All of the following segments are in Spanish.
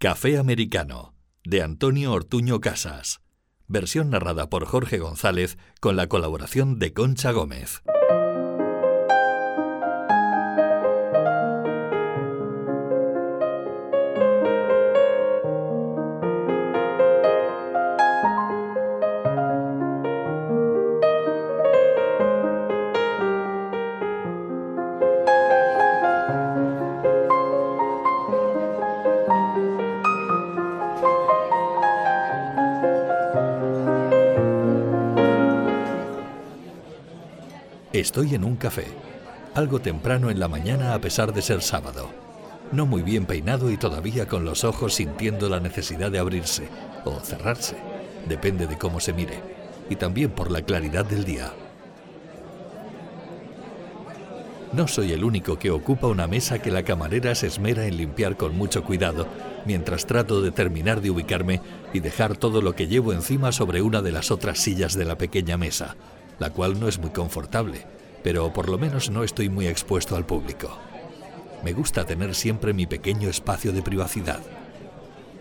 Café Americano, de Antonio Ortuño Casas. Versión narrada por Jorge González con la colaboración de Concha Gómez. Estoy en un café, algo temprano en la mañana a pesar de ser sábado. No muy bien peinado y todavía con los ojos sintiendo la necesidad de abrirse o cerrarse, depende de cómo se mire, y también por la claridad del día. No soy el único que ocupa una mesa que la camarera se esmera en limpiar con mucho cuidado, mientras trato de terminar de ubicarme y dejar todo lo que llevo encima sobre una de las otras sillas de la pequeña mesa la cual no es muy confortable, pero por lo menos no estoy muy expuesto al público. Me gusta tener siempre mi pequeño espacio de privacidad.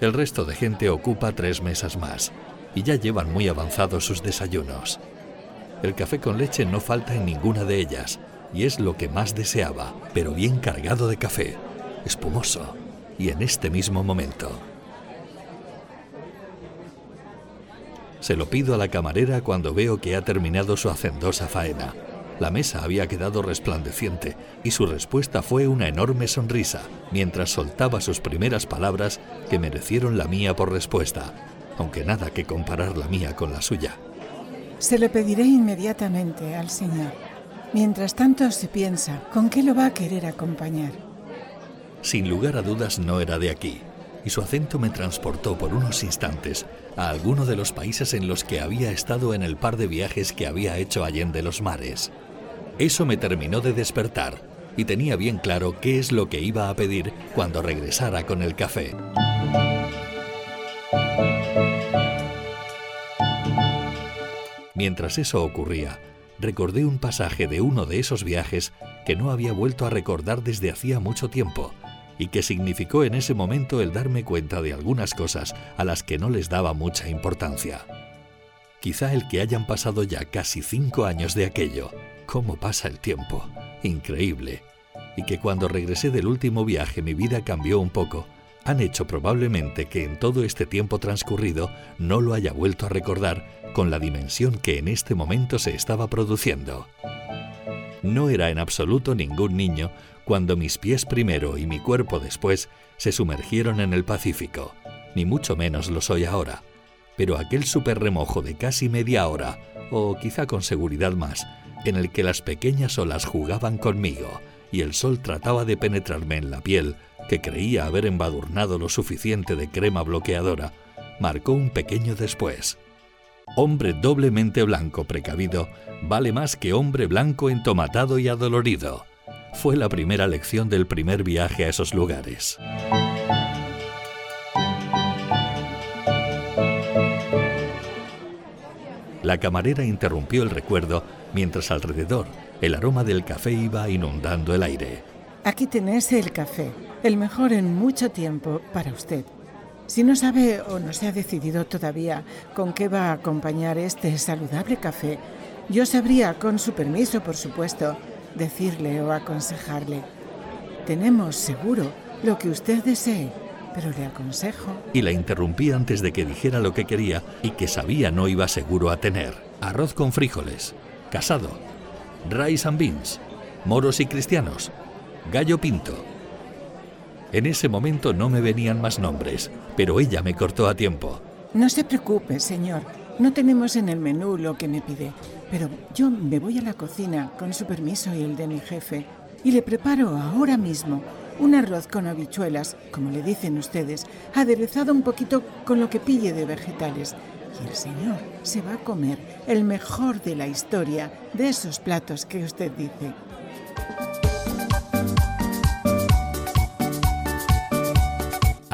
El resto de gente ocupa tres mesas más y ya llevan muy avanzados sus desayunos. El café con leche no falta en ninguna de ellas y es lo que más deseaba, pero bien cargado de café, espumoso y en este mismo momento. Se lo pido a la camarera cuando veo que ha terminado su hacendosa faena. La mesa había quedado resplandeciente y su respuesta fue una enorme sonrisa, mientras soltaba sus primeras palabras que merecieron la mía por respuesta, aunque nada que comparar la mía con la suya. Se lo pediré inmediatamente al señor. Mientras tanto se piensa, ¿con qué lo va a querer acompañar? Sin lugar a dudas no era de aquí, y su acento me transportó por unos instantes a alguno de los países en los que había estado en el par de viajes que había hecho allende los mares. Eso me terminó de despertar y tenía bien claro qué es lo que iba a pedir cuando regresara con el café. Mientras eso ocurría, recordé un pasaje de uno de esos viajes que no había vuelto a recordar desde hacía mucho tiempo y que significó en ese momento el darme cuenta de algunas cosas a las que no les daba mucha importancia. Quizá el que hayan pasado ya casi cinco años de aquello, cómo pasa el tiempo, increíble, y que cuando regresé del último viaje mi vida cambió un poco, han hecho probablemente que en todo este tiempo transcurrido no lo haya vuelto a recordar con la dimensión que en este momento se estaba produciendo. No era en absoluto ningún niño cuando mis pies primero y mi cuerpo después se sumergieron en el Pacífico, ni mucho menos lo soy ahora. Pero aquel super remojo de casi media hora, o quizá con seguridad más, en el que las pequeñas olas jugaban conmigo y el sol trataba de penetrarme en la piel, que creía haber embadurnado lo suficiente de crema bloqueadora, marcó un pequeño después. Hombre doblemente blanco precavido vale más que hombre blanco entomatado y adolorido fue la primera lección del primer viaje a esos lugares. La camarera interrumpió el recuerdo mientras alrededor el aroma del café iba inundando el aire. Aquí tenés el café, el mejor en mucho tiempo para usted. Si no sabe o no se ha decidido todavía con qué va a acompañar este saludable café, yo sabría, con su permiso por supuesto, decirle o aconsejarle. Tenemos seguro lo que usted desee, pero le aconsejo. Y la interrumpí antes de que dijera lo que quería y que sabía no iba seguro a tener. Arroz con frijoles, casado, rice and beans, moros y cristianos, gallo pinto. En ese momento no me venían más nombres, pero ella me cortó a tiempo. No se preocupe, señor. No tenemos en el menú lo que me pide. Pero yo me voy a la cocina, con su permiso y el de mi jefe, y le preparo ahora mismo un arroz con habichuelas, como le dicen ustedes, aderezado un poquito con lo que pille de vegetales. Y el señor se va a comer el mejor de la historia de esos platos que usted dice.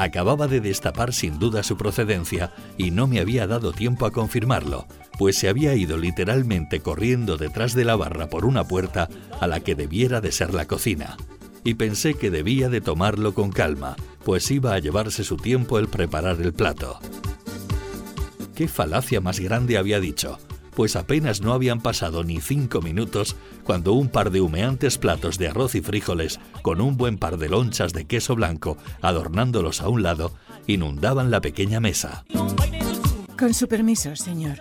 Acababa de destapar sin duda su procedencia y no me había dado tiempo a confirmarlo, pues se había ido literalmente corriendo detrás de la barra por una puerta a la que debiera de ser la cocina. Y pensé que debía de tomarlo con calma, pues iba a llevarse su tiempo el preparar el plato. ¿Qué falacia más grande había dicho? Pues apenas no habían pasado ni cinco minutos cuando un par de humeantes platos de arroz y frijoles, con un buen par de lonchas de queso blanco adornándolos a un lado, inundaban la pequeña mesa. Con su permiso, señor.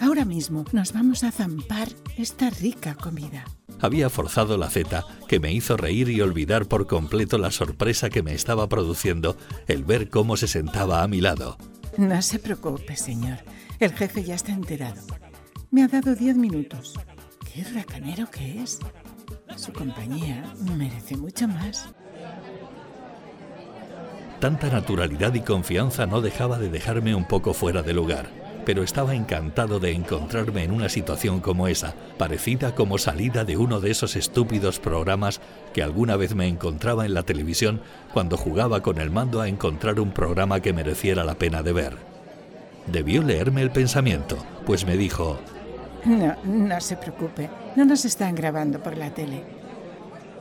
Ahora mismo nos vamos a zampar esta rica comida. Había forzado la zeta que me hizo reír y olvidar por completo la sorpresa que me estaba produciendo el ver cómo se sentaba a mi lado. No se preocupe, señor. El jefe ya está enterado. Me ha dado diez minutos. ¡Qué racanero que es! Su compañía merece mucho más. Tanta naturalidad y confianza no dejaba de dejarme un poco fuera de lugar, pero estaba encantado de encontrarme en una situación como esa, parecida como salida de uno de esos estúpidos programas que alguna vez me encontraba en la televisión cuando jugaba con el mando a encontrar un programa que mereciera la pena de ver. Debió leerme el pensamiento, pues me dijo, no, no se preocupe. No nos están grabando por la tele.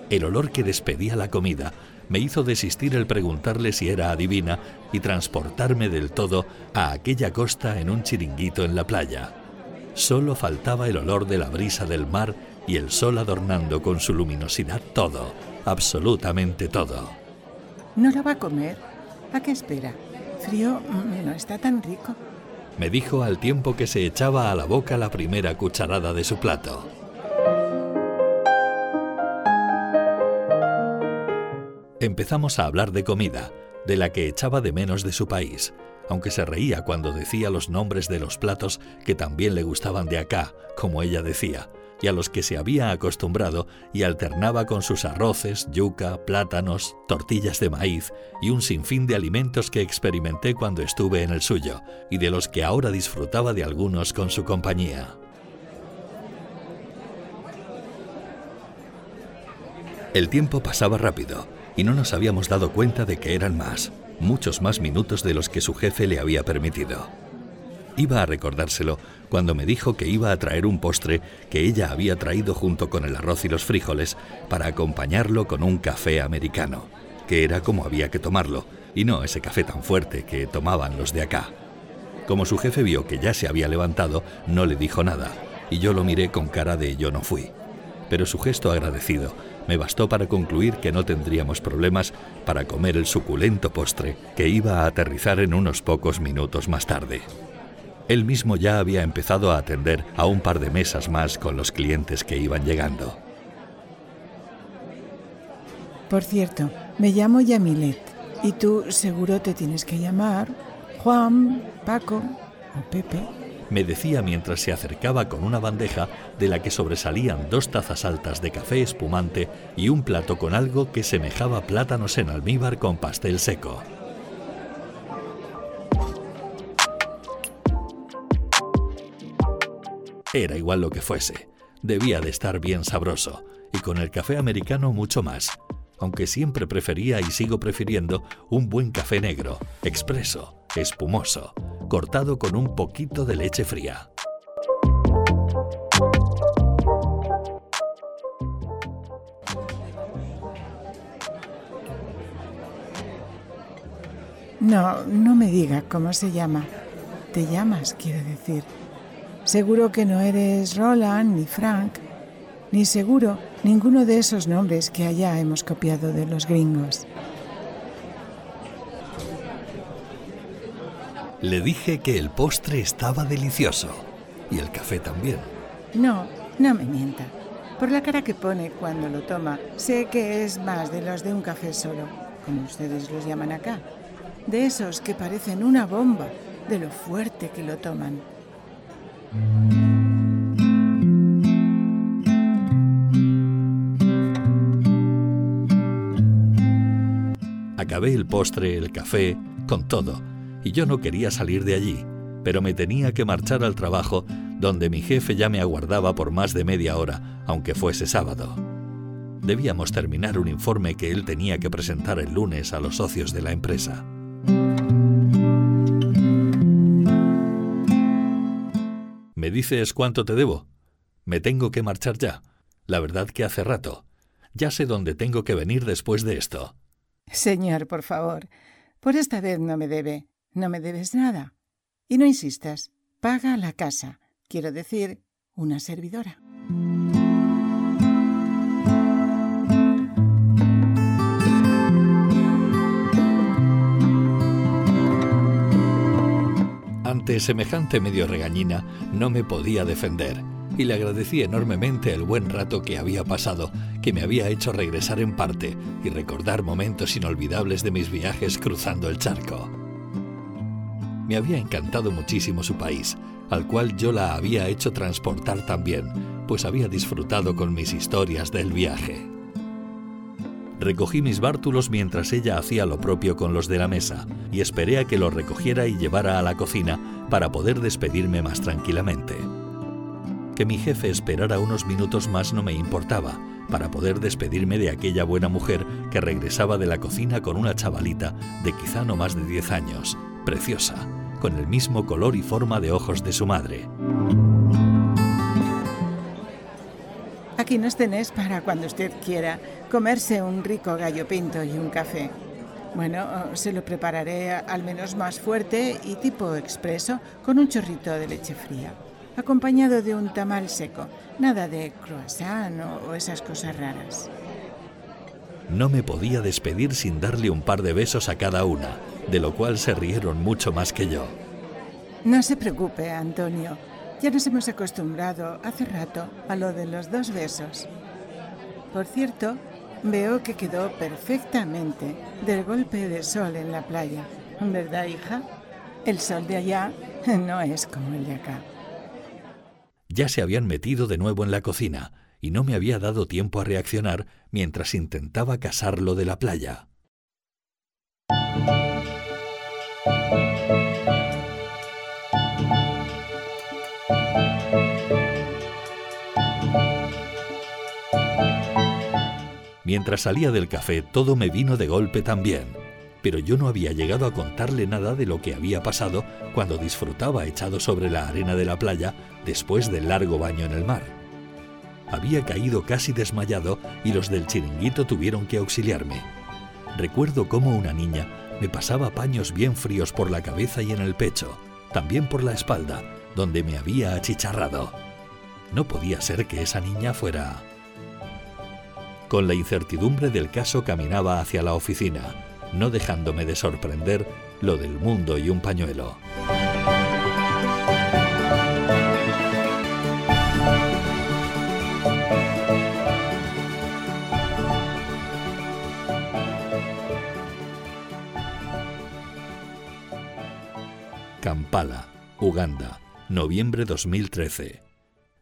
El olor que despedía la comida me hizo desistir el preguntarle si era adivina y transportarme del todo a aquella costa en un chiringuito en la playa. Solo faltaba el olor de la brisa del mar y el sol adornando con su luminosidad todo, absolutamente todo. ¿No lo va a comer? ¿A qué espera? Frío mm, no está tan rico me dijo al tiempo que se echaba a la boca la primera cucharada de su plato. Empezamos a hablar de comida, de la que echaba de menos de su país, aunque se reía cuando decía los nombres de los platos que también le gustaban de acá, como ella decía, y a los que se había acostumbrado y alternaba con sus arroces, yuca, plátanos, tortillas de maíz y un sinfín de alimentos que experimenté cuando estuve en el suyo y de los que ahora disfrutaba de algunos con su compañía. El tiempo pasaba rápido y no nos habíamos dado cuenta de que eran más, muchos más minutos de los que su jefe le había permitido. Iba a recordárselo cuando me dijo que iba a traer un postre que ella había traído junto con el arroz y los frijoles para acompañarlo con un café americano, que era como había que tomarlo, y no ese café tan fuerte que tomaban los de acá. Como su jefe vio que ya se había levantado, no le dijo nada, y yo lo miré con cara de yo no fui. Pero su gesto agradecido me bastó para concluir que no tendríamos problemas para comer el suculento postre que iba a aterrizar en unos pocos minutos más tarde. Él mismo ya había empezado a atender a un par de mesas más con los clientes que iban llegando. Por cierto, me llamo Yamilet y tú seguro te tienes que llamar Juan, Paco o Pepe. Me decía mientras se acercaba con una bandeja de la que sobresalían dos tazas altas de café espumante y un plato con algo que semejaba plátanos en almíbar con pastel seco. Era igual lo que fuese. Debía de estar bien sabroso, y con el café americano mucho más, aunque siempre prefería y sigo prefiriendo un buen café negro, expreso, espumoso, cortado con un poquito de leche fría. No, no me diga cómo se llama. Te llamas, quiero decir. Seguro que no eres Roland ni Frank, ni seguro ninguno de esos nombres que allá hemos copiado de los gringos. Le dije que el postre estaba delicioso y el café también. No, no me mienta. Por la cara que pone cuando lo toma, sé que es más de los de un café solo, como ustedes los llaman acá. De esos que parecen una bomba, de lo fuerte que lo toman. Acabé el postre, el café, con todo, y yo no quería salir de allí, pero me tenía que marchar al trabajo, donde mi jefe ya me aguardaba por más de media hora, aunque fuese sábado. Debíamos terminar un informe que él tenía que presentar el lunes a los socios de la empresa. ¿Me dices cuánto te debo? Me tengo que marchar ya. La verdad que hace rato. Ya sé dónde tengo que venir después de esto. Señor, por favor, por esta vez no me debe. No me debes nada. Y no insistas. Paga la casa. Quiero decir, una servidora. Ante semejante medio regañina no me podía defender y le agradecí enormemente el buen rato que había pasado, que me había hecho regresar en parte y recordar momentos inolvidables de mis viajes cruzando el charco. Me había encantado muchísimo su país, al cual yo la había hecho transportar también, pues había disfrutado con mis historias del viaje. Recogí mis bártulos mientras ella hacía lo propio con los de la mesa y esperé a que los recogiera y llevara a la cocina para poder despedirme más tranquilamente. Que mi jefe esperara unos minutos más no me importaba, para poder despedirme de aquella buena mujer que regresaba de la cocina con una chavalita de quizá no más de 10 años, preciosa, con el mismo color y forma de ojos de su madre. Aquí nos tenés para cuando usted quiera comerse un rico gallo pinto y un café. Bueno, se lo prepararé al menos más fuerte y tipo expreso con un chorrito de leche fría, acompañado de un tamal seco, nada de croissant o, esas cosas raras. No me podía despedir sin darle un par de besos a cada una, de lo cual se rieron mucho más que yo. No se preocupe, Antonio. Ya nos hemos acostumbrado hace rato a lo de los dos besos. Por cierto, veo que quedó perfectamente del golpe de sol en la playa. ¿Verdad, hija? El sol de allá no es como el de acá. Ya se habían metido de nuevo en la cocina y no me había dado tiempo a reaccionar mientras intentaba casarlo de la playa. Mientras salía del café todo me vino de golpe también, pero yo no había llegado a contarle nada de lo que había pasado cuando disfrutaba echado sobre la arena de la playa después del largo baño en el mar. Había caído casi desmayado y los del chiringuito tuvieron que auxiliarme. Recuerdo cómo una niña me pasaba paños bien fríos por la cabeza y en el pecho, también por la espalda, donde me había achicharrado. No podía ser que esa niña fuera con la incertidumbre del caso caminaba hacia la oficina, no dejándome de sorprender lo del mundo y un pañuelo. Kampala, Uganda, noviembre 2013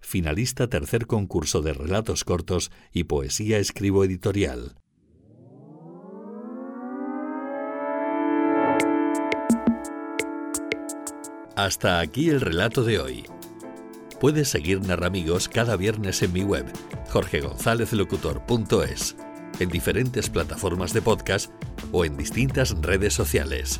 finalista tercer concurso de relatos cortos y poesía escribo editorial. Hasta aquí el relato de hoy. Puedes seguir Narramigos cada viernes en mi web, jorgegonzalezlocutor.es, en diferentes plataformas de podcast o en distintas redes sociales.